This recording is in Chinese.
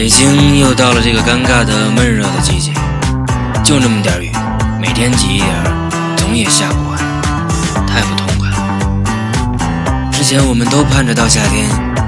北京又到了这个尴尬的闷热的季节，就那么点雨，每天挤一点总也下不完，太不痛快了。之前我们都盼着到夏天。